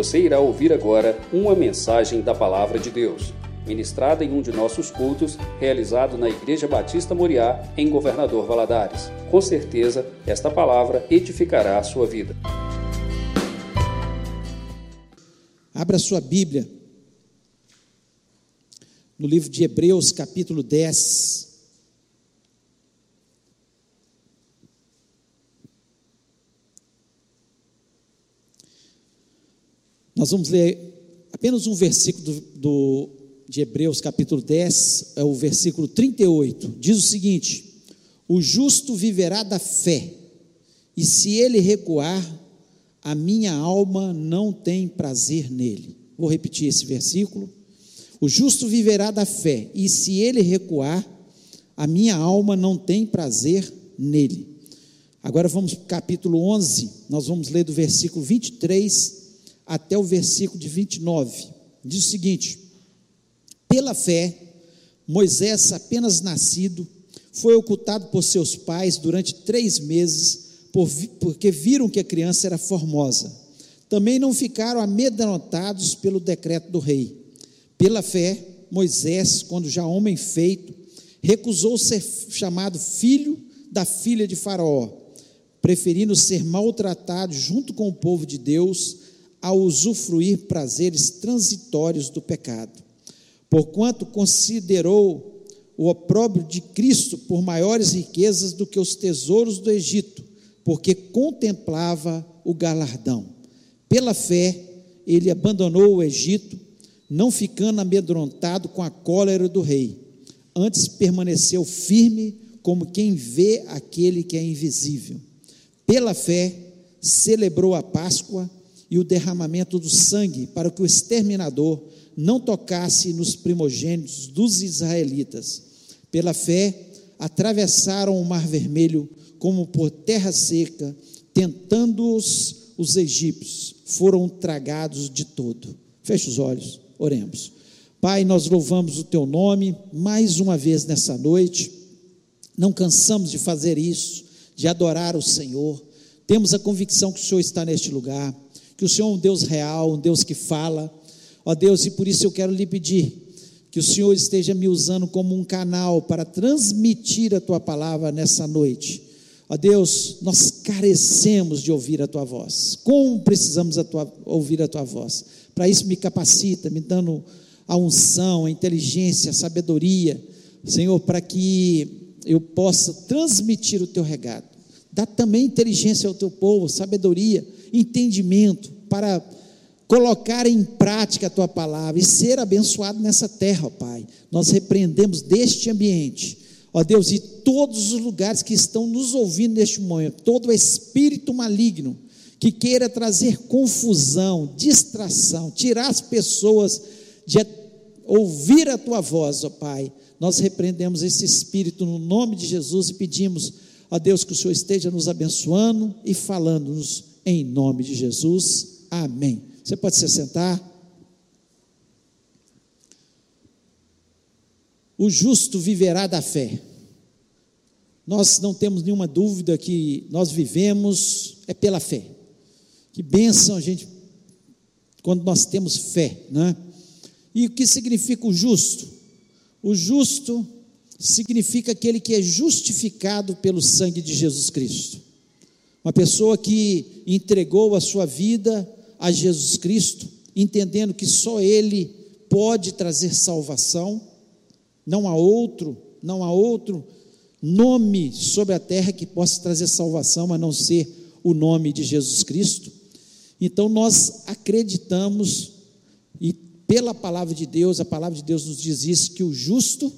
Você irá ouvir agora uma mensagem da Palavra de Deus, ministrada em um de nossos cultos, realizado na Igreja Batista Moriá, em Governador Valadares. Com certeza, esta palavra edificará a sua vida. Abra sua Bíblia no livro de Hebreus, capítulo 10. Nós vamos ler apenas um versículo do, do, de Hebreus, capítulo 10, é o versículo 38. Diz o seguinte: O justo viverá da fé, e se ele recuar, a minha alma não tem prazer nele. Vou repetir esse versículo. O justo viverá da fé, e se ele recuar, a minha alma não tem prazer nele. Agora vamos para o capítulo 11, nós vamos ler do versículo 23 até o versículo de 29. Diz o seguinte: Pela fé, Moisés, apenas nascido, foi ocultado por seus pais durante três meses, porque viram que a criança era formosa. Também não ficaram amedrontados pelo decreto do rei. Pela fé, Moisés, quando já homem feito, recusou ser chamado filho da filha de Faraó, preferindo ser maltratado junto com o povo de Deus a usufruir prazeres transitórios do pecado. Porquanto considerou o opróbrio de Cristo por maiores riquezas do que os tesouros do Egito, porque contemplava o galardão. Pela fé, ele abandonou o Egito, não ficando amedrontado com a cólera do rei. Antes permaneceu firme, como quem vê aquele que é invisível. Pela fé, celebrou a Páscoa e o derramamento do sangue, para que o exterminador não tocasse nos primogênitos dos israelitas. Pela fé, atravessaram o Mar Vermelho como por terra seca, tentando-os os egípcios, foram tragados de todo. Feche os olhos, oremos. Pai, nós louvamos o teu nome mais uma vez nessa noite. Não cansamos de fazer isso, de adorar o Senhor. Temos a convicção que o Senhor está neste lugar que o Senhor é um Deus real, um Deus que fala. Ó Deus, e por isso eu quero lhe pedir que o Senhor esteja me usando como um canal para transmitir a tua palavra nessa noite. Ó Deus, nós carecemos de ouvir a tua voz. Como precisamos a tua, ouvir a tua voz? Para isso me capacita, me dando a unção, a inteligência, a sabedoria, Senhor, para que eu possa transmitir o teu regado. Dá também inteligência ao teu povo, sabedoria entendimento para colocar em prática a tua palavra e ser abençoado nessa terra, ó Pai. Nós repreendemos deste ambiente, ó Deus, e todos os lugares que estão nos ouvindo neste momento, todo espírito maligno que queira trazer confusão, distração, tirar as pessoas de ouvir a tua voz, ó Pai. Nós repreendemos esse espírito no nome de Jesus e pedimos, ó Deus, que o Senhor esteja nos abençoando e falando-nos em nome de Jesus. Amém. Você pode se sentar. O justo viverá da fé. Nós não temos nenhuma dúvida que nós vivemos é pela fé. Que bênção a gente quando nós temos fé, né? E o que significa o justo? O justo significa aquele que é justificado pelo sangue de Jesus Cristo. Uma pessoa que entregou a sua vida a Jesus Cristo, entendendo que só Ele pode trazer salvação, não há outro, não há outro nome sobre a terra que possa trazer salvação a não ser o nome de Jesus Cristo. Então nós acreditamos e pela palavra de Deus, a palavra de Deus nos diz isso que o justo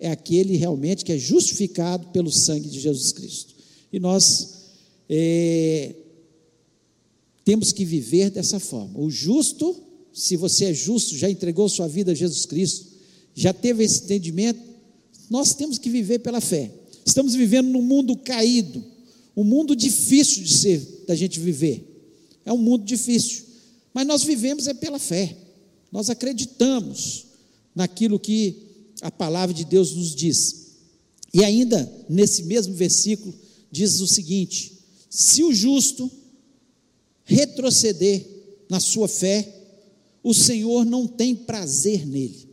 é aquele realmente que é justificado pelo sangue de Jesus Cristo. E nós é, temos que viver dessa forma. O justo, se você é justo, já entregou sua vida a Jesus Cristo, já teve esse entendimento, nós temos que viver pela fé. Estamos vivendo num mundo caído, um mundo difícil de ser, da gente viver. É um mundo difícil, mas nós vivemos é pela fé. Nós acreditamos naquilo que a palavra de Deus nos diz. E ainda nesse mesmo versículo diz o seguinte: se o justo retroceder, na sua fé, o Senhor não tem prazer nele.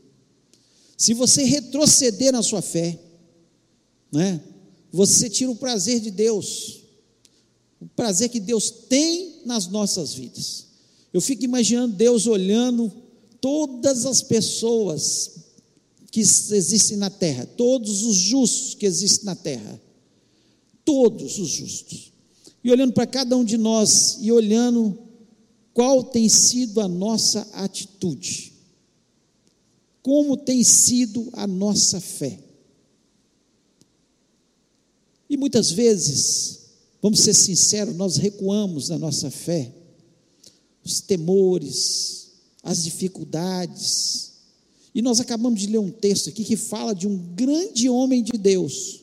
Se você retroceder na sua fé, né, você tira o prazer de Deus, o prazer que Deus tem nas nossas vidas. Eu fico imaginando Deus olhando todas as pessoas que existem na terra, todos os justos que existem na terra, todos os justos, e olhando para cada um de nós e olhando qual tem sido a nossa atitude, como tem sido a nossa fé. E muitas vezes, vamos ser sinceros, nós recuamos na nossa fé, os temores, as dificuldades, e nós acabamos de ler um texto aqui que fala de um grande homem de Deus,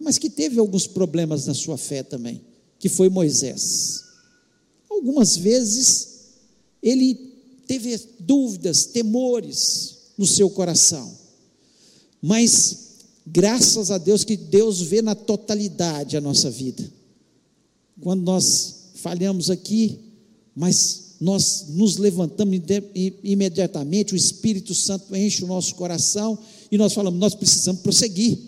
mas que teve alguns problemas na sua fé também, que foi Moisés. Algumas vezes ele teve dúvidas, temores no seu coração, mas graças a Deus que Deus vê na totalidade a nossa vida. Quando nós falhamos aqui, mas nós nos levantamos imediatamente, o Espírito Santo enche o nosso coração e nós falamos: nós precisamos prosseguir.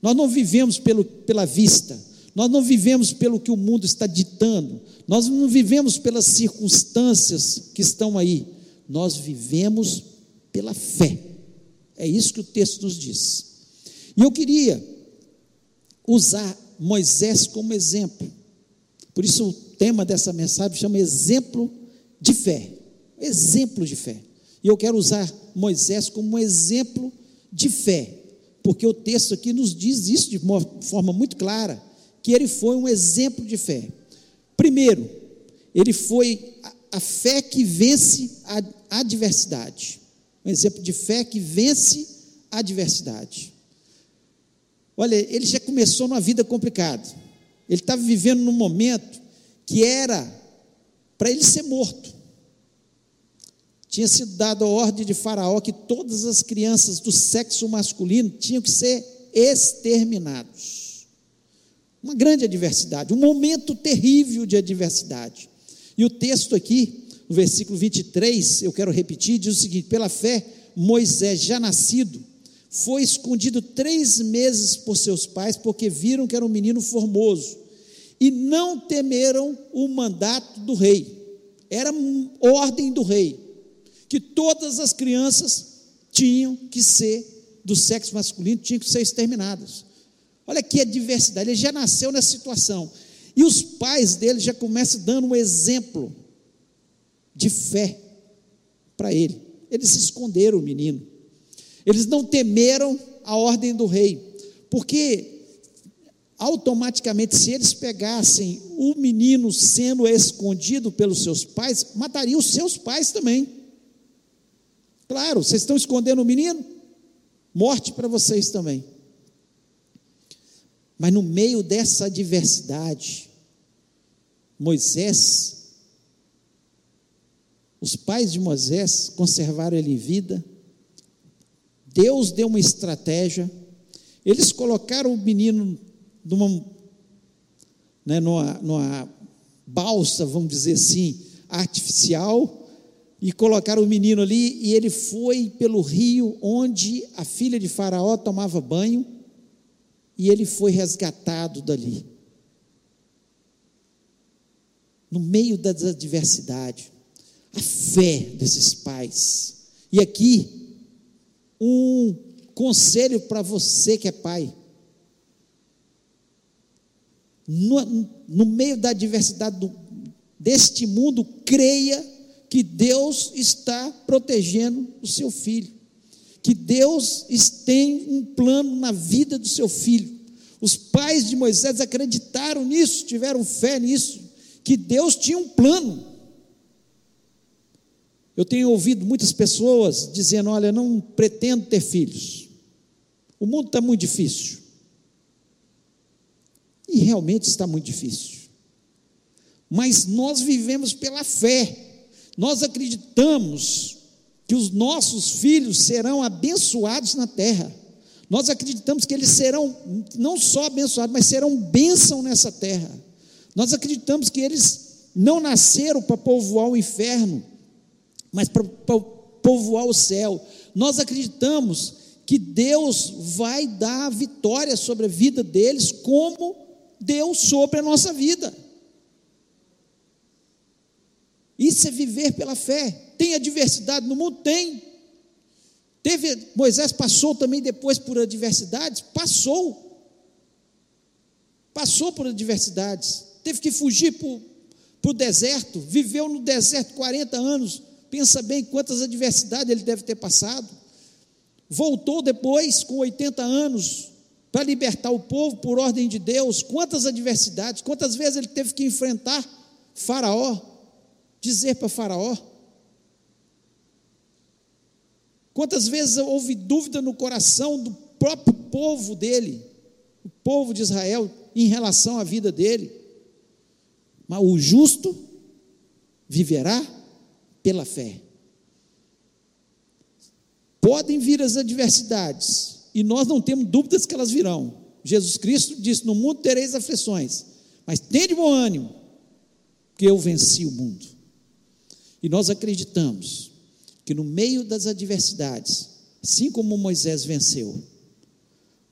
Nós não vivemos pelo, pela vista, nós não vivemos pelo que o mundo está ditando, nós não vivemos pelas circunstâncias que estão aí, nós vivemos pela fé. É isso que o texto nos diz. E eu queria usar Moisés como exemplo. Por isso o tema dessa mensagem chama exemplo de fé. Exemplo de fé. E eu quero usar Moisés como um exemplo de fé, porque o texto aqui nos diz isso de uma forma muito clara, que ele foi um exemplo de fé. Primeiro, ele foi a, fé que vence a adversidade. Um exemplo de fé que vence a adversidade. Olha, ele já começou numa vida complicada. Ele estava vivendo num momento que era para ele ser morto. Tinha sido dado a ordem de Faraó que todas as crianças do sexo masculino tinham que ser exterminados. Uma grande adversidade, um momento terrível de adversidade. E o texto aqui, no versículo 23, eu quero repetir, diz o seguinte: pela fé, Moisés, já nascido, foi escondido três meses por seus pais, porque viram que era um menino formoso e não temeram o mandato do rei. Era ordem do rei que todas as crianças tinham que ser do sexo masculino, tinham que ser exterminadas. Olha que a diversidade, ele já nasceu nessa situação. E os pais dele já começam dando um exemplo de fé para ele. Eles esconderam o menino. Eles não temeram a ordem do rei, porque automaticamente, se eles pegassem o menino sendo escondido pelos seus pais, matariam os seus pais também. Claro, vocês estão escondendo o menino? Morte para vocês também. Mas no meio dessa adversidade, Moisés, os pais de Moisés conservaram ele em vida, Deus deu uma estratégia, eles colocaram o menino numa, né, numa, numa balsa, vamos dizer assim, artificial, e colocaram o menino ali, e ele foi pelo rio onde a filha de Faraó tomava banho, e ele foi resgatado dali. No meio da adversidade, a fé desses pais. E aqui, um conselho para você que é pai no, no meio da adversidade do, deste mundo, creia que Deus está protegendo o seu filho, que Deus tem um plano na vida do seu filho. Os pais de Moisés acreditaram nisso, tiveram fé nisso, que Deus tinha um plano. Eu tenho ouvido muitas pessoas dizendo: Olha, não pretendo ter filhos, o mundo está muito difícil. E realmente está muito difícil. Mas nós vivemos pela fé. Nós acreditamos que os nossos filhos serão abençoados na terra. Nós acreditamos que eles serão não só abençoados, mas serão bênção nessa terra. Nós acreditamos que eles não nasceram para povoar o inferno, mas para povoar o céu. Nós acreditamos que Deus vai dar vitória sobre a vida deles, como deu sobre a nossa vida. Isso é viver pela fé. Tem adversidade no mundo? Tem. Teve, Moisés passou também depois por adversidades? Passou. Passou por adversidades. Teve que fugir para o deserto. Viveu no deserto 40 anos. Pensa bem quantas adversidades ele deve ter passado. Voltou depois, com 80 anos, para libertar o povo por ordem de Deus. Quantas adversidades, quantas vezes ele teve que enfrentar Faraó, dizer para Faraó. Quantas vezes houve dúvida no coração do próprio povo dele, o povo de Israel, em relação à vida dele. Mas o justo viverá pela fé. Podem vir as adversidades, e nós não temos dúvidas que elas virão. Jesus Cristo disse: No mundo tereis aflições, mas de bom ânimo, que eu venci o mundo. E nós acreditamos que no meio das adversidades, assim como Moisés venceu,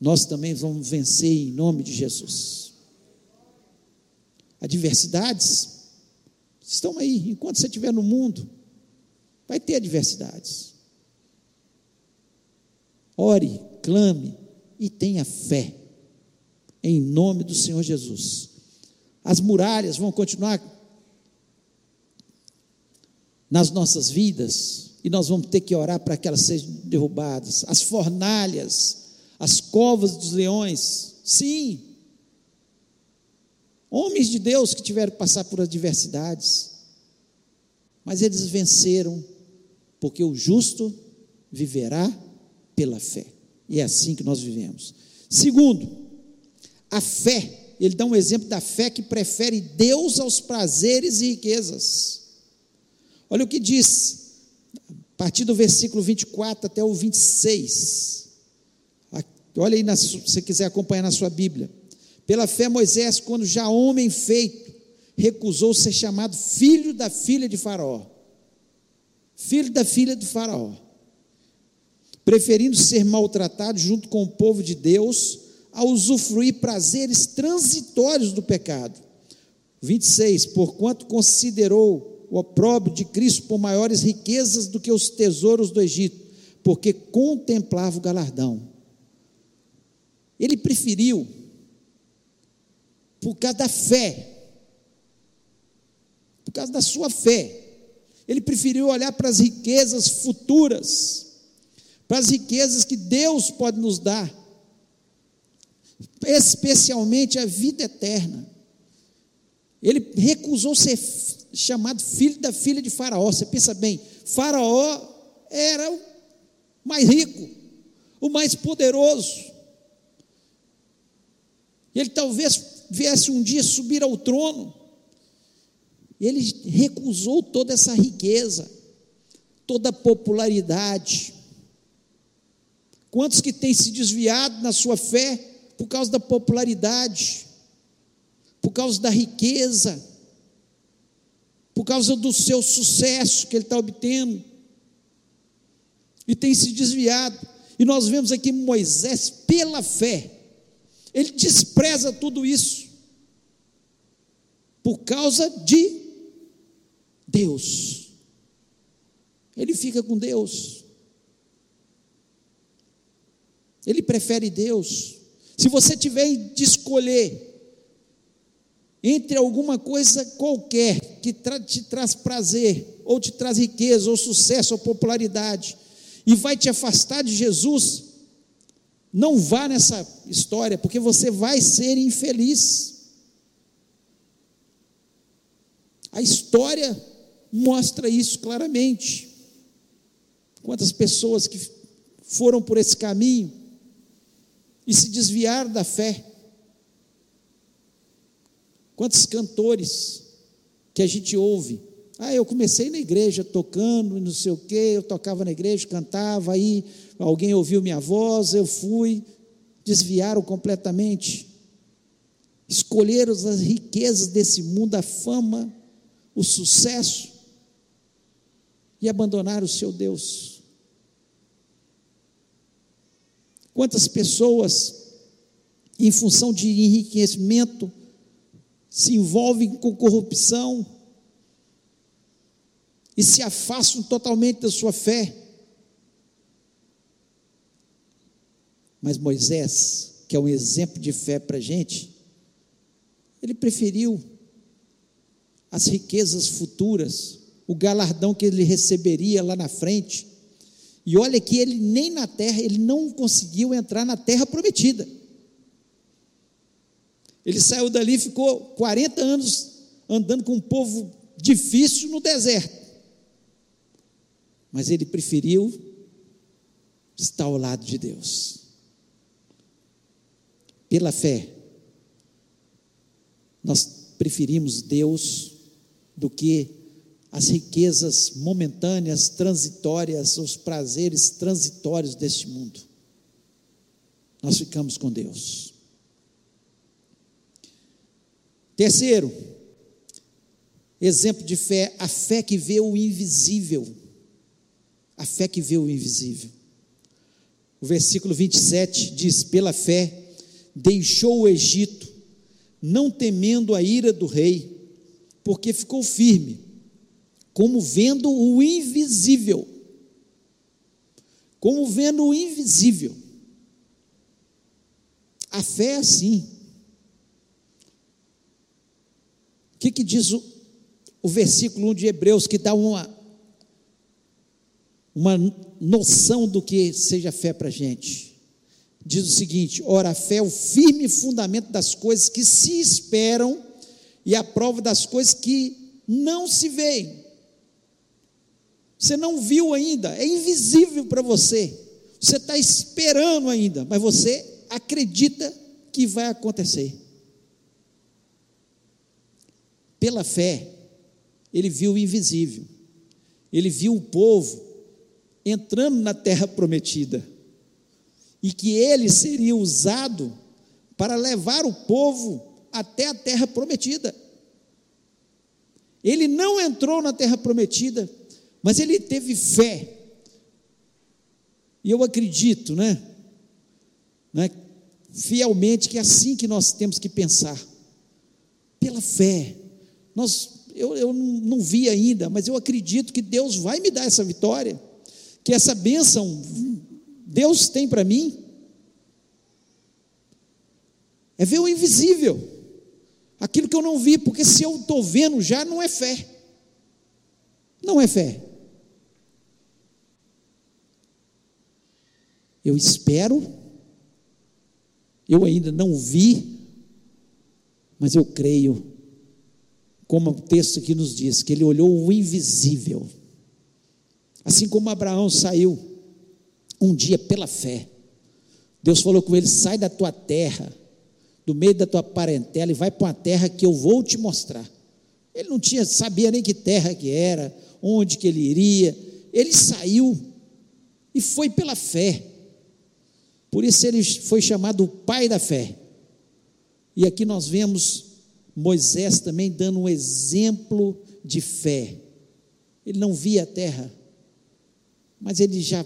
nós também vamos vencer em nome de Jesus. Adversidades estão aí, enquanto você estiver no mundo, vai ter adversidades. Ore, clame e tenha fé, em nome do Senhor Jesus. As muralhas vão continuar nas nossas vidas e nós vamos ter que orar para que elas sejam derrubadas. As fornalhas, as covas dos leões, sim. Homens de Deus que tiveram que passar por adversidades, mas eles venceram, porque o justo viverá pela fé. E é assim que nós vivemos. Segundo, a fé, ele dá um exemplo da fé que prefere Deus aos prazeres e riquezas. Olha o que diz, partir do versículo 24 até o 26. Olha aí, na, se você quiser acompanhar na sua Bíblia. Pela fé, Moisés, quando já homem feito, recusou ser chamado filho da filha de Faraó. Filho da filha de Faraó preferindo ser maltratado junto com o povo de Deus, a usufruir prazeres transitórios do pecado. 26. Porquanto considerou o opróbrio de Cristo por maiores riquezas do que os tesouros do Egito, porque contemplava o galardão. Ele preferiu, por causa da fé, por causa da sua fé, ele preferiu olhar para as riquezas futuras para as riquezas que Deus pode nos dar, especialmente a vida eterna. Ele recusou ser chamado filho da filha de Faraó. Você pensa bem, Faraó era o mais rico, o mais poderoso. Ele talvez viesse um dia subir ao trono. Ele recusou toda essa riqueza, toda a popularidade, Quantos que têm se desviado na sua fé por causa da popularidade, por causa da riqueza, por causa do seu sucesso que ele está obtendo, e tem se desviado. E nós vemos aqui Moisés, pela fé, ele despreza tudo isso, por causa de Deus. Ele fica com Deus. Ele prefere Deus. Se você tiver de escolher entre alguma coisa qualquer que te traz prazer, ou te traz riqueza, ou sucesso, ou popularidade, e vai te afastar de Jesus, não vá nessa história, porque você vai ser infeliz. A história mostra isso claramente. Quantas pessoas que foram por esse caminho e se desviar da fé. Quantos cantores que a gente ouve? Ah, eu comecei na igreja tocando, não sei o quê, eu tocava na igreja, cantava, aí alguém ouviu minha voz, eu fui, desviaram completamente, escolheram as riquezas desse mundo, a fama, o sucesso e abandonar o seu Deus. Quantas pessoas, em função de enriquecimento, se envolvem com corrupção e se afastam totalmente da sua fé. Mas Moisés, que é um exemplo de fé para a gente, ele preferiu as riquezas futuras, o galardão que ele receberia lá na frente. E olha que ele nem na terra, ele não conseguiu entrar na terra prometida. Ele saiu dali e ficou 40 anos andando com um povo difícil no deserto. Mas ele preferiu estar ao lado de Deus. Pela fé, nós preferimos Deus do que as riquezas momentâneas, transitórias, os prazeres transitórios deste mundo. Nós ficamos com Deus. Terceiro, exemplo de fé, a fé que vê o invisível. A fé que vê o invisível. O versículo 27 diz: Pela fé, deixou o Egito, não temendo a ira do rei, porque ficou firme, como vendo o invisível. Como vendo o invisível. A fé é assim. O que, que diz o, o versículo 1 de Hebreus, que dá uma, uma noção do que seja fé para a gente? diz o seguinte: ora, a fé é o firme fundamento das coisas que se esperam e a prova das coisas que não se veem. Você não viu ainda, é invisível para você. Você está esperando ainda, mas você acredita que vai acontecer. Pela fé, ele viu o invisível, ele viu o povo entrando na terra prometida e que ele seria usado para levar o povo até a terra prometida. Ele não entrou na terra prometida, mas ele teve fé. E eu acredito, né, né, fielmente que é assim que nós temos que pensar. Pela fé. Nós, eu, eu não vi ainda, mas eu acredito que Deus vai me dar essa vitória, que essa bênção Deus tem para mim é ver o invisível, aquilo que eu não vi, porque se eu estou vendo já não é fé, não é fé. Eu espero, eu ainda não vi, mas eu creio, como o texto aqui nos diz, que ele olhou o invisível, assim como Abraão saiu um dia pela fé. Deus falou com ele: sai da tua terra, do meio da tua parentela e vai para uma terra que eu vou te mostrar. Ele não tinha, sabia nem que terra que era, onde que ele iria. Ele saiu e foi pela fé. Por isso ele foi chamado o pai da fé. E aqui nós vemos Moisés também dando um exemplo de fé. Ele não via a terra, mas ele já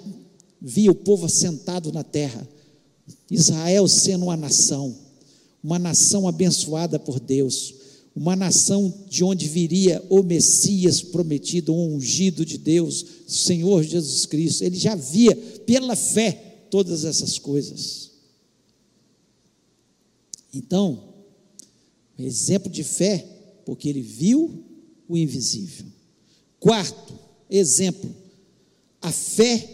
via o povo assentado na terra, Israel sendo uma nação, uma nação abençoada por Deus, uma nação de onde viria o Messias prometido, o ungido de Deus, Senhor Jesus Cristo. Ele já via pela fé todas essas coisas. Então, exemplo de fé, porque ele viu o invisível. Quarto exemplo, a fé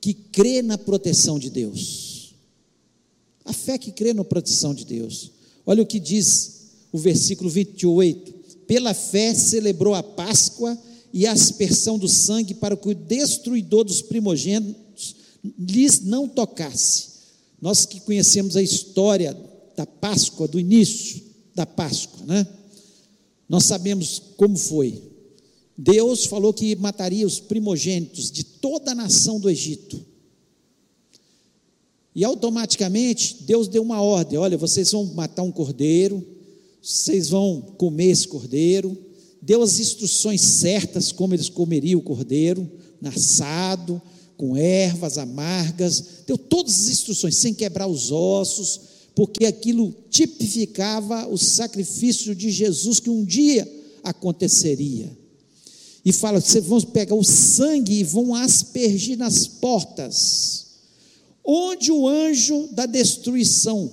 que crê na proteção de Deus. A fé que crê na proteção de Deus. Olha o que diz o versículo 28. Pela fé celebrou a Páscoa e a aspersão do sangue para que o destruidor dos primogênitos lhes não tocasse. Nós que conhecemos a história da Páscoa, do início da Páscoa, né? Nós sabemos como foi. Deus falou que mataria os primogênitos de toda a nação do Egito. E automaticamente Deus deu uma ordem: olha, vocês vão matar um cordeiro, vocês vão comer esse cordeiro, deu as instruções certas como eles comeriam o cordeiro, assado, com ervas amargas, deu todas as instruções, sem quebrar os ossos, porque aquilo tipificava o sacrifício de Jesus que um dia aconteceria. E fala: vocês vão pegar o sangue e vão aspergir nas portas, onde o anjo da destruição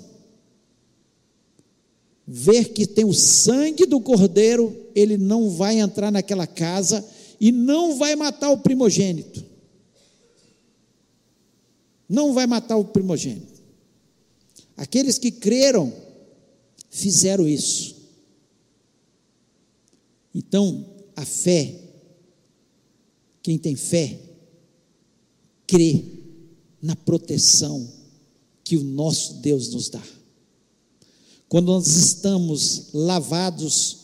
ver que tem o sangue do cordeiro, ele não vai entrar naquela casa e não vai matar o primogênito. Não vai matar o primogênito. Aqueles que creram fizeram isso. Então, a fé, quem tem fé, crê na proteção que o nosso Deus nos dá. Quando nós estamos lavados,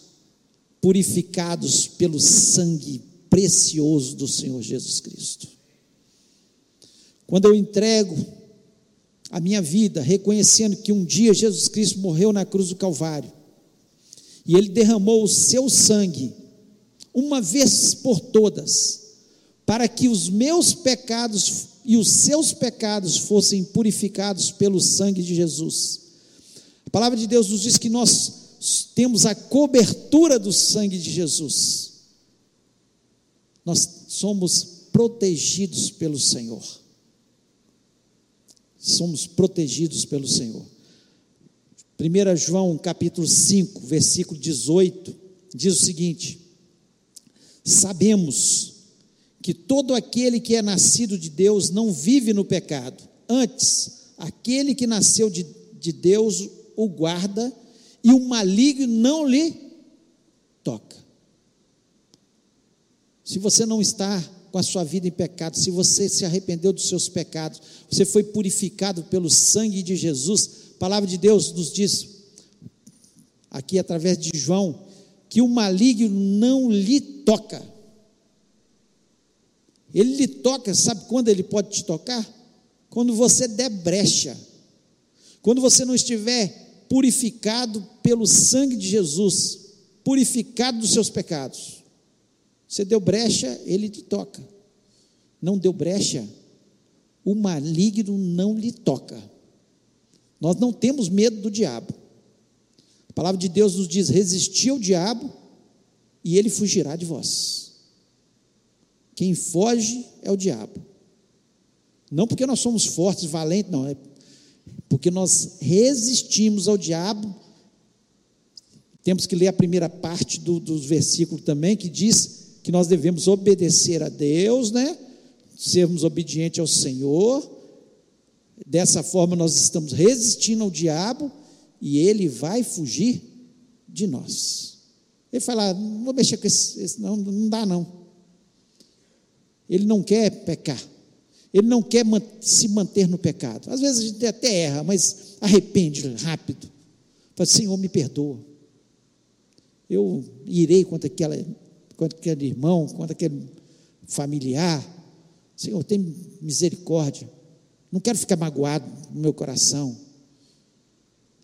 purificados pelo sangue precioso do Senhor Jesus Cristo. Quando eu entrego a minha vida, reconhecendo que um dia Jesus Cristo morreu na cruz do Calvário, e Ele derramou o seu sangue, uma vez por todas, para que os meus pecados e os seus pecados fossem purificados pelo sangue de Jesus. A palavra de Deus nos diz que nós temos a cobertura do sangue de Jesus nós somos protegidos pelo Senhor. Somos protegidos pelo Senhor. 1 João capítulo 5, versículo 18, diz o seguinte: Sabemos que todo aquele que é nascido de Deus não vive no pecado, antes, aquele que nasceu de, de Deus o guarda e o maligno não lhe toca. Se você não está com a sua vida em pecado, se você se arrependeu dos seus pecados, você foi purificado pelo sangue de Jesus, a palavra de Deus nos diz, aqui através de João, que o maligno não lhe toca. Ele lhe toca, sabe quando ele pode te tocar? Quando você der brecha, quando você não estiver purificado pelo sangue de Jesus, purificado dos seus pecados. Você deu brecha, ele te toca. Não deu brecha, o maligno não lhe toca. Nós não temos medo do diabo. A palavra de Deus nos diz: resistir ao diabo e ele fugirá de vós. Quem foge é o diabo. Não porque nós somos fortes, valentes, não, é porque nós resistimos ao diabo. Temos que ler a primeira parte do, do versículo também, que diz que nós devemos obedecer a Deus, né? Sermos obedientes ao Senhor. Dessa forma nós estamos resistindo ao diabo e ele vai fugir de nós. Ele fala: não vou mexer com esse, esse não, não dá não. Ele não quer pecar. Ele não quer se manter no pecado. Às vezes a gente até erra, mas arrepende rápido. Fala, Senhor, me perdoa. Eu irei contra aquela quanto aquele irmão, quanto aquele familiar. Senhor, tem misericórdia. Não quero ficar magoado no meu coração.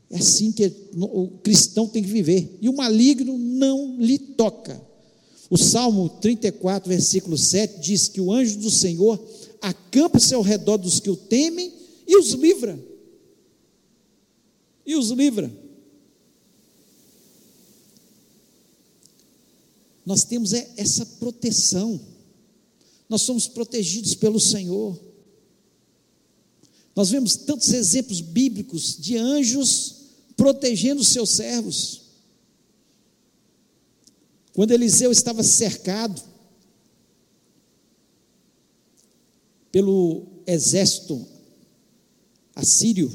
É assim que o cristão tem que viver. E o maligno não lhe toca. O Salmo 34, versículo 7 diz que o anjo do Senhor acampa-se ao redor dos que o temem e os livra. E os livra. Nós temos é essa proteção. Nós somos protegidos pelo Senhor. Nós vemos tantos exemplos bíblicos de anjos protegendo os seus servos. Quando Eliseu estava cercado pelo exército assírio,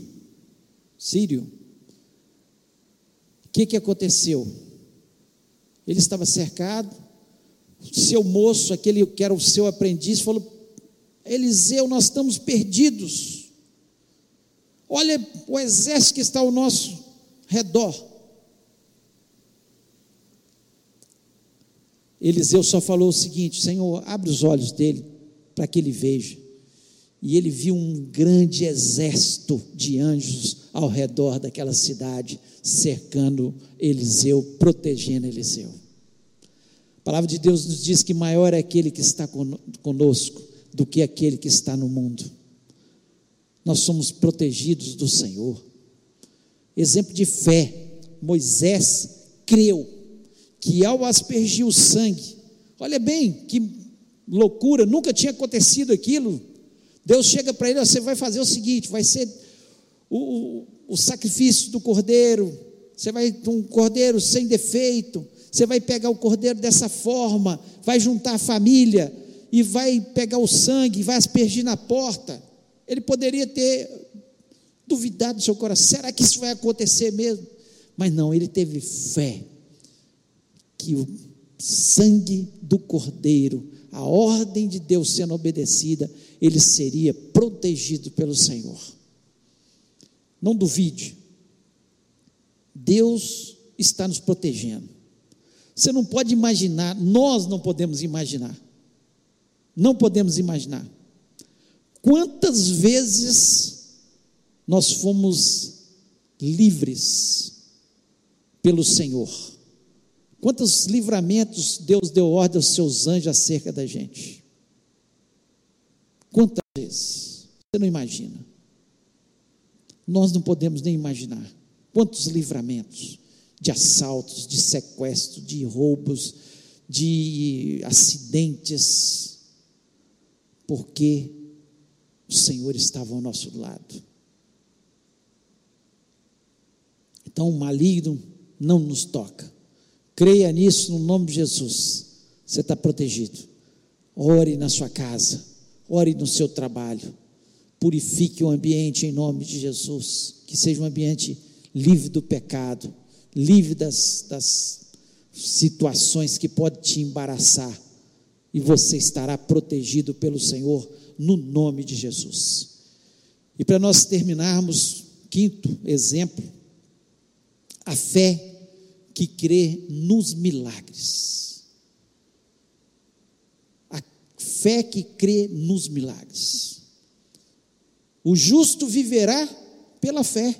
sírio, o que, que aconteceu? Ele estava cercado. Seu moço, aquele que era o seu aprendiz, falou: Eliseu, nós estamos perdidos. Olha o exército que está ao nosso redor. Eliseu só falou o seguinte: Senhor, abre os olhos dele para que ele veja. E ele viu um grande exército de anjos ao redor daquela cidade, cercando Eliseu, protegendo Eliseu. A palavra de Deus nos diz que maior é aquele que está conosco do que aquele que está no mundo. Nós somos protegidos do Senhor. Exemplo de fé: Moisés creu que ao aspergir o sangue, olha bem, que loucura, nunca tinha acontecido aquilo. Deus chega para ele: você vai fazer o seguinte: vai ser o, o, o sacrifício do cordeiro, você vai um cordeiro sem defeito, você vai pegar o cordeiro dessa forma, vai juntar a família e vai pegar o sangue, vai aspergir na porta. Ele poderia ter duvidado do seu coração: será que isso vai acontecer mesmo? Mas não, ele teve fé que o sangue do cordeiro, a ordem de Deus sendo obedecida, ele seria protegido pelo Senhor. Não duvide, Deus está nos protegendo. Você não pode imaginar, nós não podemos imaginar, não podemos imaginar quantas vezes nós fomos livres pelo Senhor. Quantos livramentos Deus deu ordem aos seus anjos acerca da gente? Quantas vezes? Você não imagina. Nós não podemos nem imaginar. Quantos livramentos de assaltos, de sequestro, de roubos, de acidentes, porque o Senhor estava ao nosso lado. Então, o maligno não nos toca. Creia nisso no nome de Jesus. Você está protegido. Ore na sua casa, ore no seu trabalho. Purifique o ambiente em nome de Jesus. Que seja um ambiente livre do pecado, livre das, das situações que podem te embaraçar. E você estará protegido pelo Senhor no nome de Jesus. E para nós terminarmos, quinto exemplo, a fé que crê nos milagres. A fé que crê nos milagres. O justo viverá pela fé.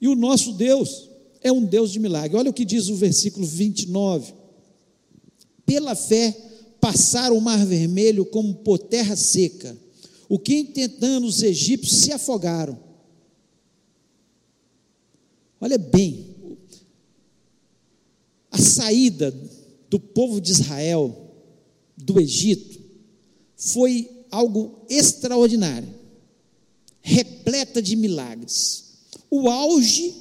E o nosso Deus é um Deus de milagre. Olha o que diz o versículo 29. Pela fé passaram o mar vermelho como por terra seca, o que tentando os egípcios se afogaram. Olha bem, a saída do povo de Israel do Egito foi algo extraordinário, repleta de milagres. O auge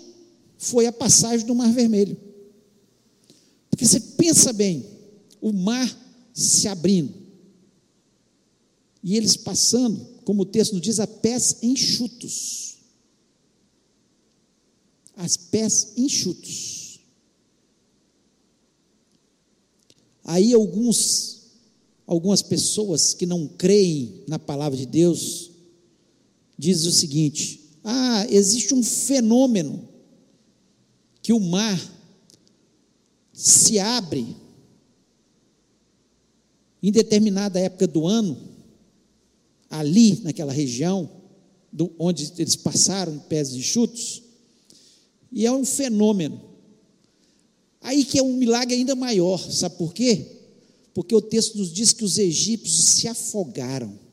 foi a passagem do Mar Vermelho. Porque você pensa bem, o mar se abrindo, e eles passando, como o texto nos diz, a pés enxutos. As pés enxutos. Aí alguns, algumas pessoas que não creem na palavra de Deus, dizem o seguinte: ah, existe um fenômeno que o mar se abre em determinada época do ano, ali naquela região, do, onde eles passaram em pés enxutos, e é um fenômeno. Aí que é um milagre ainda maior, sabe por quê? Porque o texto nos diz que os egípcios se afogaram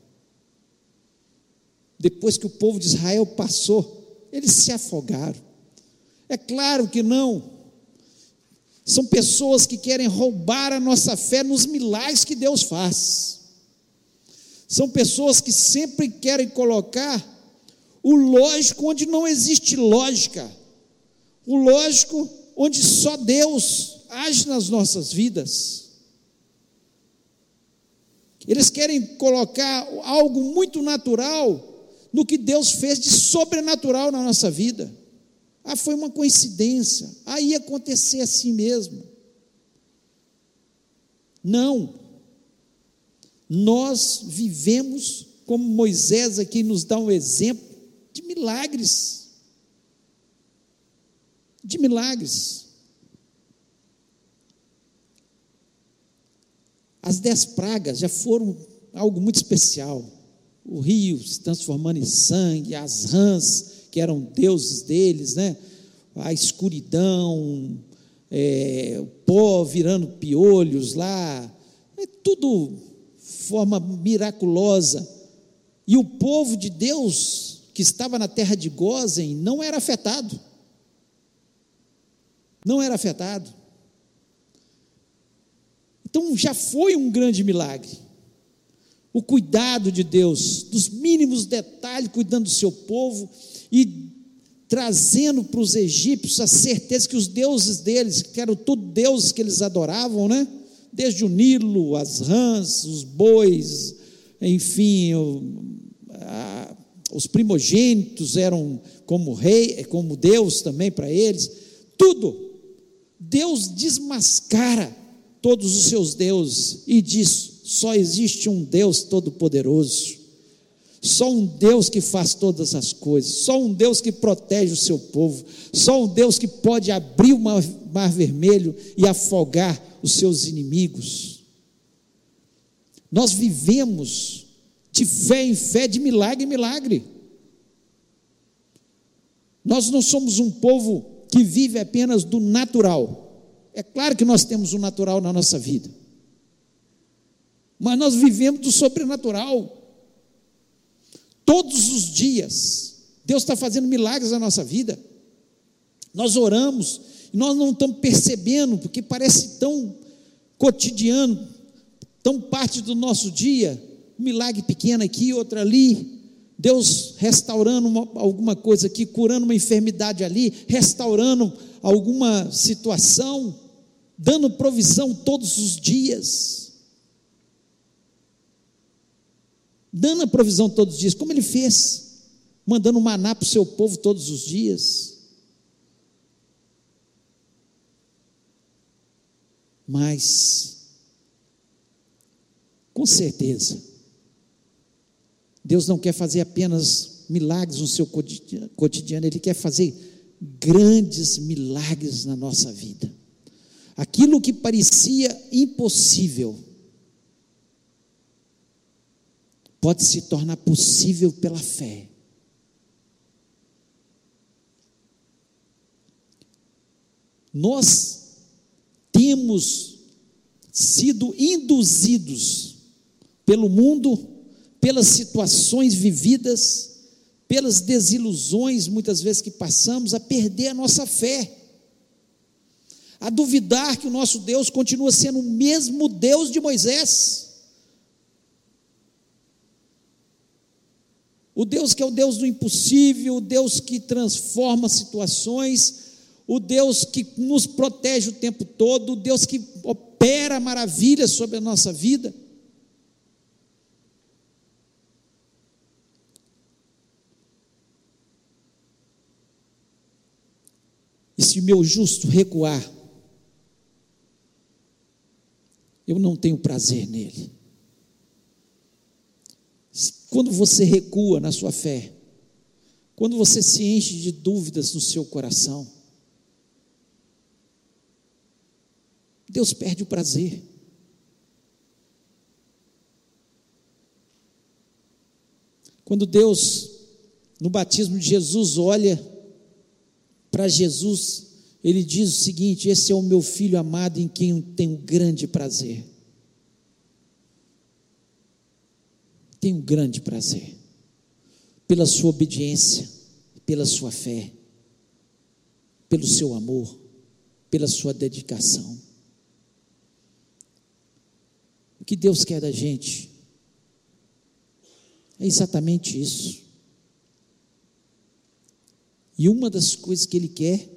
depois que o povo de Israel passou, eles se afogaram. É claro que não. São pessoas que querem roubar a nossa fé nos milagres que Deus faz. São pessoas que sempre querem colocar o lógico onde não existe lógica. O lógico onde só Deus age nas nossas vidas. Eles querem colocar algo muito natural no que Deus fez de sobrenatural na nossa vida. Ah, foi uma coincidência. Ah, ia acontecer assim mesmo. Não. Nós vivemos, como Moisés aqui nos dá um exemplo, de milagres. De milagres. As dez pragas já foram algo muito especial o rio se transformando em sangue, as rãs, que eram deuses deles, né? a escuridão, é, o pó virando piolhos lá, é tudo forma miraculosa. E o povo de Deus que estava na terra de Gozen não era afetado. Não era afetado. Então já foi um grande milagre. O cuidado de Deus, dos mínimos detalhes, cuidando do seu povo e trazendo para os egípcios a certeza que os deuses deles, que eram tudo deuses que eles adoravam, né? Desde o Nilo, as rãs, os bois, enfim, o, a, os primogênitos eram como rei, como Deus também para eles, tudo. Deus desmascara todos os seus deuses e diz: só existe um Deus todo-poderoso. Só um Deus que faz todas as coisas, só um Deus que protege o seu povo, só um Deus que pode abrir o mar, vermelho e afogar os seus inimigos. Nós vivemos de fé em fé, de milagre em milagre. Nós não somos um povo que vive apenas do natural. É claro que nós temos o natural na nossa vida, mas nós vivemos do sobrenatural. Todos os dias, Deus está fazendo milagres na nossa vida. Nós oramos e nós não estamos percebendo, porque parece tão cotidiano, tão parte do nosso dia, um milagre pequeno aqui, outro ali, Deus restaurando uma, alguma coisa aqui, curando uma enfermidade ali, restaurando alguma situação, dando provisão todos os dias. Dando a provisão todos os dias, como ele fez, mandando maná para o seu povo todos os dias. Mas, com certeza, Deus não quer fazer apenas milagres no seu cotidiano, Ele quer fazer grandes milagres na nossa vida. Aquilo que parecia impossível, pode se tornar possível pela fé. Nós temos sido induzidos pelo mundo, pelas situações vividas, pelas desilusões muitas vezes que passamos, a perder a nossa fé, a duvidar que o nosso Deus continua sendo o mesmo Deus de Moisés. O Deus que é o Deus do impossível, o Deus que transforma situações, o Deus que nos protege o tempo todo, o Deus que opera maravilhas sobre a nossa vida. E se o meu justo recuar, eu não tenho prazer nele. Quando você recua na sua fé, quando você se enche de dúvidas no seu coração, Deus perde o prazer. Quando Deus, no batismo de Jesus, olha para Jesus, ele diz o seguinte: Esse é o meu filho amado em quem eu tenho grande prazer. Tenho grande prazer pela sua obediência, pela sua fé, pelo seu amor, pela sua dedicação. O que Deus quer da gente é exatamente isso. E uma das coisas que Ele quer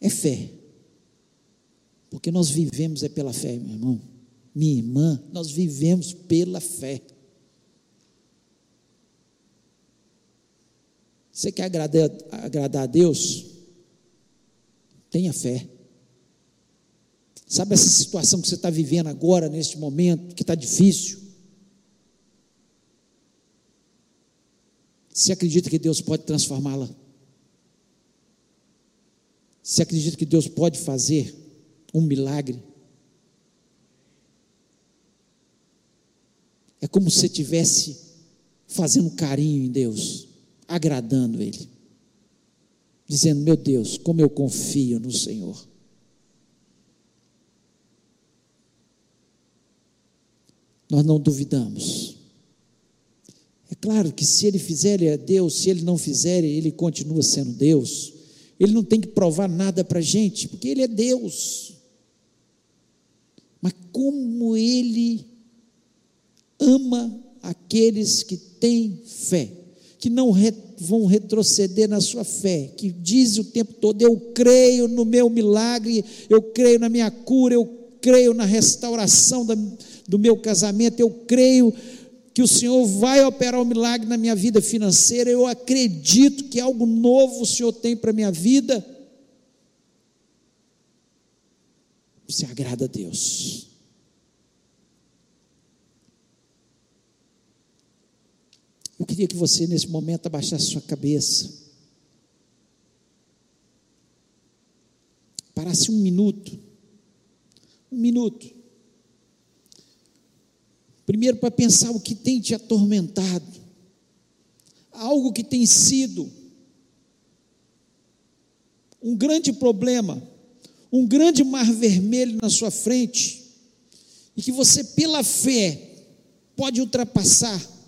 é fé. Porque nós vivemos é pela fé, meu irmão minha irmã, nós vivemos pela fé. Você quer agradar, agradar a Deus? Tenha fé. Sabe essa situação que você está vivendo agora, neste momento, que está difícil? Você acredita que Deus pode transformá-la? Você acredita que Deus pode fazer um milagre? É como se estivesse fazendo carinho em Deus, agradando Ele, dizendo: Meu Deus, como eu confio no Senhor. Nós não duvidamos. É claro que se ele fizer, ele é Deus, se ele não fizer, ele continua sendo Deus. Ele não tem que provar nada para a gente, porque ele é Deus. Mas como ele ama aqueles que têm fé, que não re, vão retroceder na sua fé, que diz o tempo todo: Eu creio no meu milagre, eu creio na minha cura, eu creio na restauração da, do meu casamento, eu creio que o Senhor vai operar um milagre na minha vida financeira, eu acredito que algo novo o Senhor tem para a minha vida. Você agrada a Deus. Eu queria que você, nesse momento, abaixasse sua cabeça. Parasse um minuto. Um minuto. Primeiro, para pensar o que tem te atormentado, algo que tem sido um grande problema, um grande mar vermelho na sua frente, e que você, pela fé, pode ultrapassar.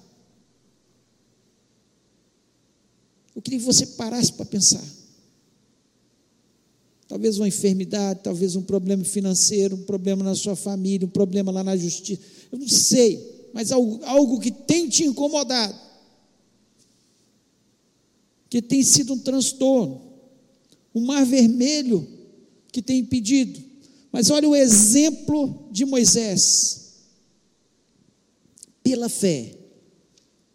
Eu queria que você parasse para pensar. Talvez uma enfermidade, talvez um problema financeiro, um problema na sua família, um problema lá na justiça. Eu não sei, mas algo, algo que tem te incomodado, que tem sido um transtorno, um mar vermelho que tem impedido. Mas olha o exemplo de Moisés. Pela fé,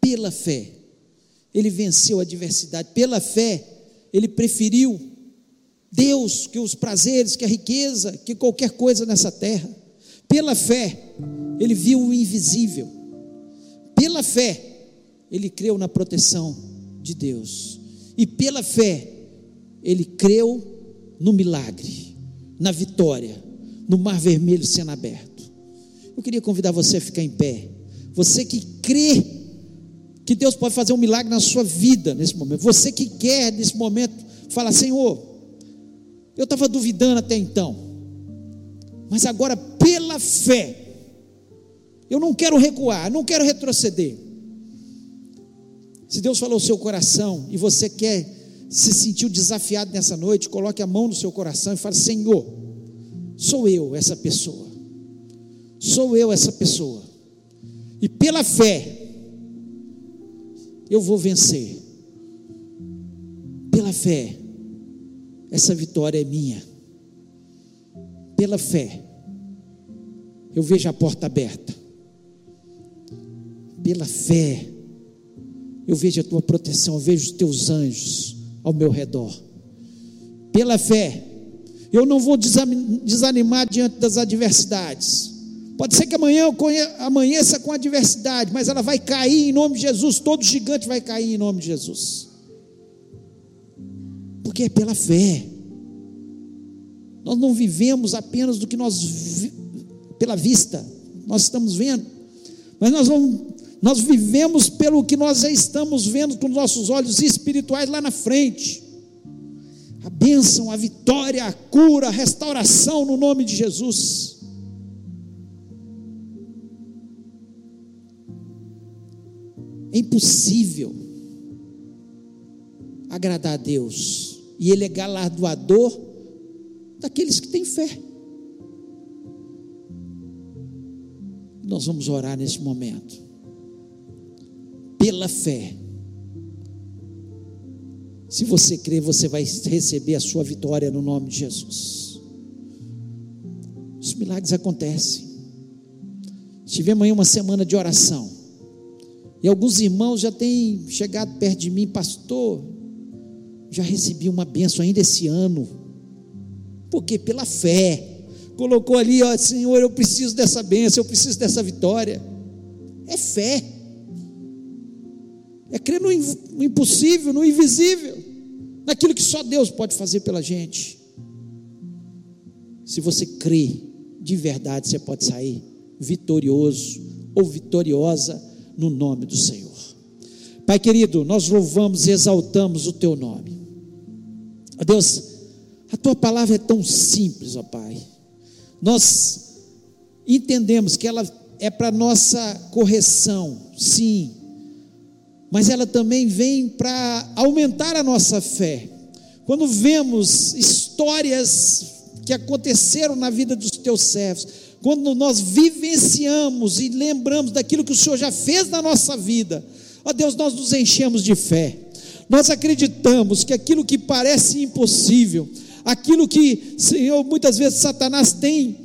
pela fé, ele venceu a adversidade. Pela fé, ele preferiu Deus que os prazeres, que a riqueza, que qualquer coisa nessa terra. Pela fé, ele viu o invisível. Pela fé, ele creu na proteção de Deus. E pela fé, ele creu no milagre, na vitória, no mar vermelho sendo aberto. Eu queria convidar você a ficar em pé. Você que crê que Deus pode fazer um milagre na sua vida nesse momento. Você que quer nesse momento falar, Senhor, eu estava duvidando até então, mas agora, pela fé, eu não quero recuar, não quero retroceder. Se Deus falou o seu coração e você quer se sentiu desafiado nessa noite, coloque a mão no seu coração e fale: Senhor, sou eu essa pessoa, sou eu essa pessoa, e pela fé, eu vou vencer, pela fé, essa vitória é minha. Pela fé, eu vejo a porta aberta. Pela fé, eu vejo a tua proteção, eu vejo os teus anjos ao meu redor. Pela fé, eu não vou desanimar diante das adversidades. Pode ser que amanhã amanheça com adversidade, mas ela vai cair em nome de Jesus. Todo gigante vai cair em nome de Jesus porque é pela fé. Nós não vivemos apenas do que nós vi, pela vista, nós estamos vendo, mas nós não, nós vivemos pelo que nós já estamos vendo com nossos olhos espirituais lá na frente. A bênção, a vitória, a cura, a restauração no nome de Jesus. É impossível agradar a Deus e Ele é galardoador daqueles que têm fé. Nós vamos orar nesse momento, pela fé. Se você crer, você vai receber a sua vitória no nome de Jesus. Os milagres acontecem. Tivemos aí uma semana de oração. E alguns irmãos já têm chegado perto de mim, pastor já recebi uma benção ainda esse ano. Porque pela fé. Colocou ali, ó, Senhor, eu preciso dessa benção, eu preciso dessa vitória. É fé. É crer no impossível, no invisível, naquilo que só Deus pode fazer pela gente. Se você crê de verdade, você pode sair vitorioso ou vitoriosa no nome do Senhor. Pai querido, nós louvamos e exaltamos o teu nome. Ó Deus, a tua palavra é tão simples, ó Pai. Nós entendemos que ela é para nossa correção, sim, mas ela também vem para aumentar a nossa fé. Quando vemos histórias que aconteceram na vida dos teus servos, quando nós vivenciamos e lembramos daquilo que o Senhor já fez na nossa vida, ó Deus, nós nos enchemos de fé. Nós acreditamos que aquilo que parece impossível, aquilo que, Senhor, muitas vezes Satanás tem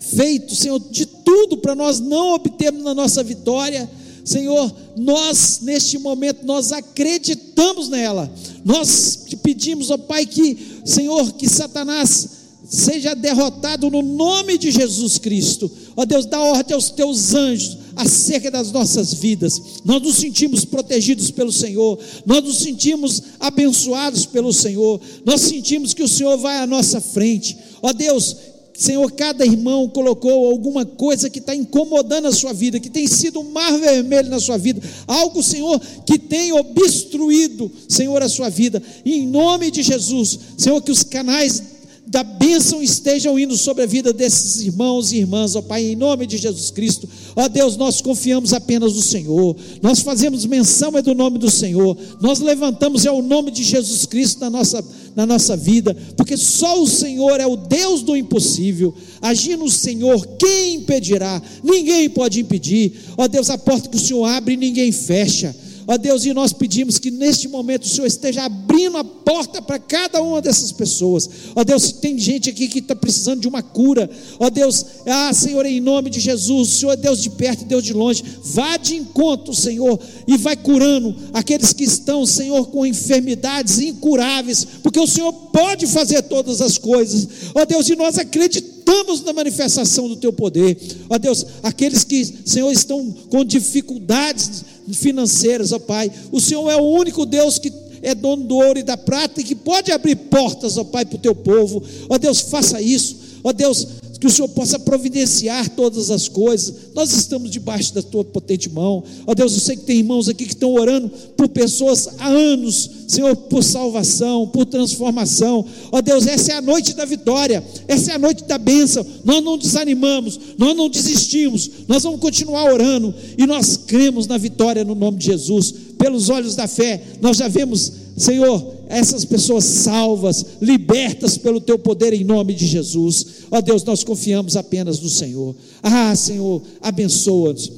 feito, Senhor, de tudo para nós não obtermos na nossa vitória, Senhor, nós neste momento nós acreditamos nela. Nós te pedimos, ó Pai, que, Senhor, que Satanás seja derrotado no nome de Jesus Cristo. Ó Deus, dá ordem aos teus anjos acerca das nossas vidas. Nós nos sentimos protegidos pelo Senhor, nós nos sentimos abençoados pelo Senhor, nós sentimos que o Senhor vai à nossa frente. Ó Deus, Senhor, cada irmão colocou alguma coisa que está incomodando a sua vida, que tem sido um mar vermelho na sua vida, algo, Senhor, que tem obstruído, Senhor, a sua vida. E em nome de Jesus, Senhor, que os canais da bênção estejam indo sobre a vida desses irmãos e irmãs, ó Pai, em nome de Jesus Cristo. Ó Deus, nós confiamos apenas no Senhor, nós fazemos menção é do nome do Senhor, nós levantamos é o nome de Jesus Cristo na nossa, na nossa vida, porque só o Senhor é o Deus do impossível. Agindo o Senhor, quem impedirá? Ninguém pode impedir. Ó Deus, a porta que o Senhor abre, ninguém fecha. Ó Deus, e nós pedimos que neste momento o Senhor esteja abrindo a porta para cada uma dessas pessoas. Ó Deus, se tem gente aqui que está precisando de uma cura, ó Deus, ah Senhor, em nome de Jesus, o Senhor é Deus de perto e Deus de longe, vá de encontro, Senhor, e vai curando aqueles que estão, Senhor, com enfermidades incuráveis, porque o Senhor pode fazer todas as coisas. Ó Deus, e nós acreditamos na manifestação do teu poder. Ó Deus, aqueles que, Senhor, estão com dificuldades financeiras, ó Pai. O Senhor é o único Deus que é dono do ouro e da prata e que pode abrir portas, ó Pai, para o teu povo. Ó Deus, faça isso. Ó Deus, que o Senhor possa providenciar todas as coisas. Nós estamos debaixo da tua potente mão. Ó Deus, eu sei que tem irmãos aqui que estão orando por pessoas há anos, Senhor, por salvação, por transformação. Ó Deus, essa é a noite da vitória, essa é a noite da bênção. Nós não desanimamos, nós não desistimos, nós vamos continuar orando e nós cremos na vitória no nome de Jesus. Pelos olhos da fé, nós já vemos, Senhor, essas pessoas salvas, libertas pelo teu poder em nome de Jesus. Ó Deus, nós confiamos apenas no Senhor. Ah, Senhor, abençoa-nos.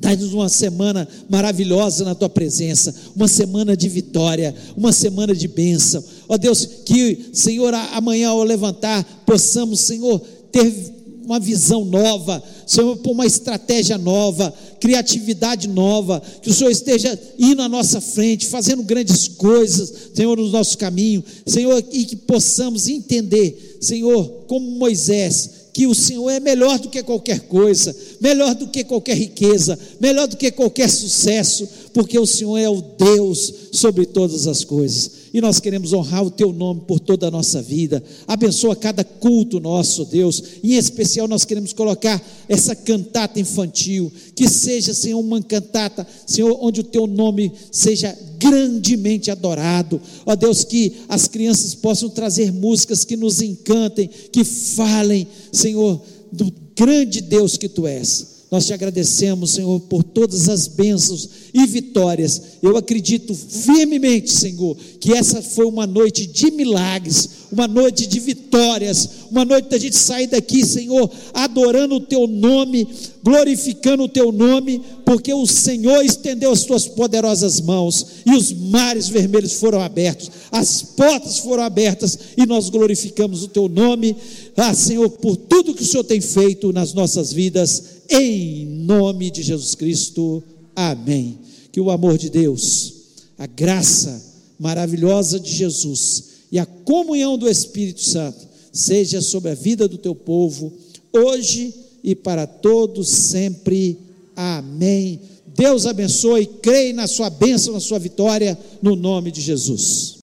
Dá-nos uma semana maravilhosa na tua presença, uma semana de vitória, uma semana de bênção. Ó Deus, que, Senhor, amanhã ao levantar, possamos, Senhor, ter uma visão nova, Senhor, por uma estratégia nova, criatividade nova, que o Senhor esteja indo à nossa frente, fazendo grandes coisas, Senhor, no nosso caminho, Senhor, e que possamos entender, Senhor, como Moisés, que o Senhor é melhor do que qualquer coisa, melhor do que qualquer riqueza, melhor do que qualquer sucesso, porque o Senhor é o Deus sobre todas as coisas. E nós queremos honrar o teu nome por toda a nossa vida. Abençoa cada culto nosso, Deus. Em especial nós queremos colocar essa cantata infantil, que seja, Senhor, uma cantata, Senhor, onde o teu nome seja grandemente adorado. Ó Deus, que as crianças possam trazer músicas que nos encantem, que falem, Senhor, do grande Deus que tu és. Nós te agradecemos, Senhor, por todas as bênçãos e vitórias. Eu acredito firmemente, Senhor, que essa foi uma noite de milagres, uma noite de vitórias, uma noite da gente sair daqui, Senhor, adorando o Teu nome, glorificando o Teu nome, porque o Senhor estendeu as Tuas poderosas mãos e os mares vermelhos foram abertos, as portas foram abertas e nós glorificamos o Teu nome, ah, Senhor, por tudo que o Senhor tem feito nas nossas vidas em nome de Jesus Cristo. Amém. Que o amor de Deus, a graça maravilhosa de Jesus e a comunhão do Espírito Santo seja sobre a vida do teu povo, hoje e para todos sempre. Amém. Deus abençoe, creia na sua bênção, na sua vitória, no nome de Jesus.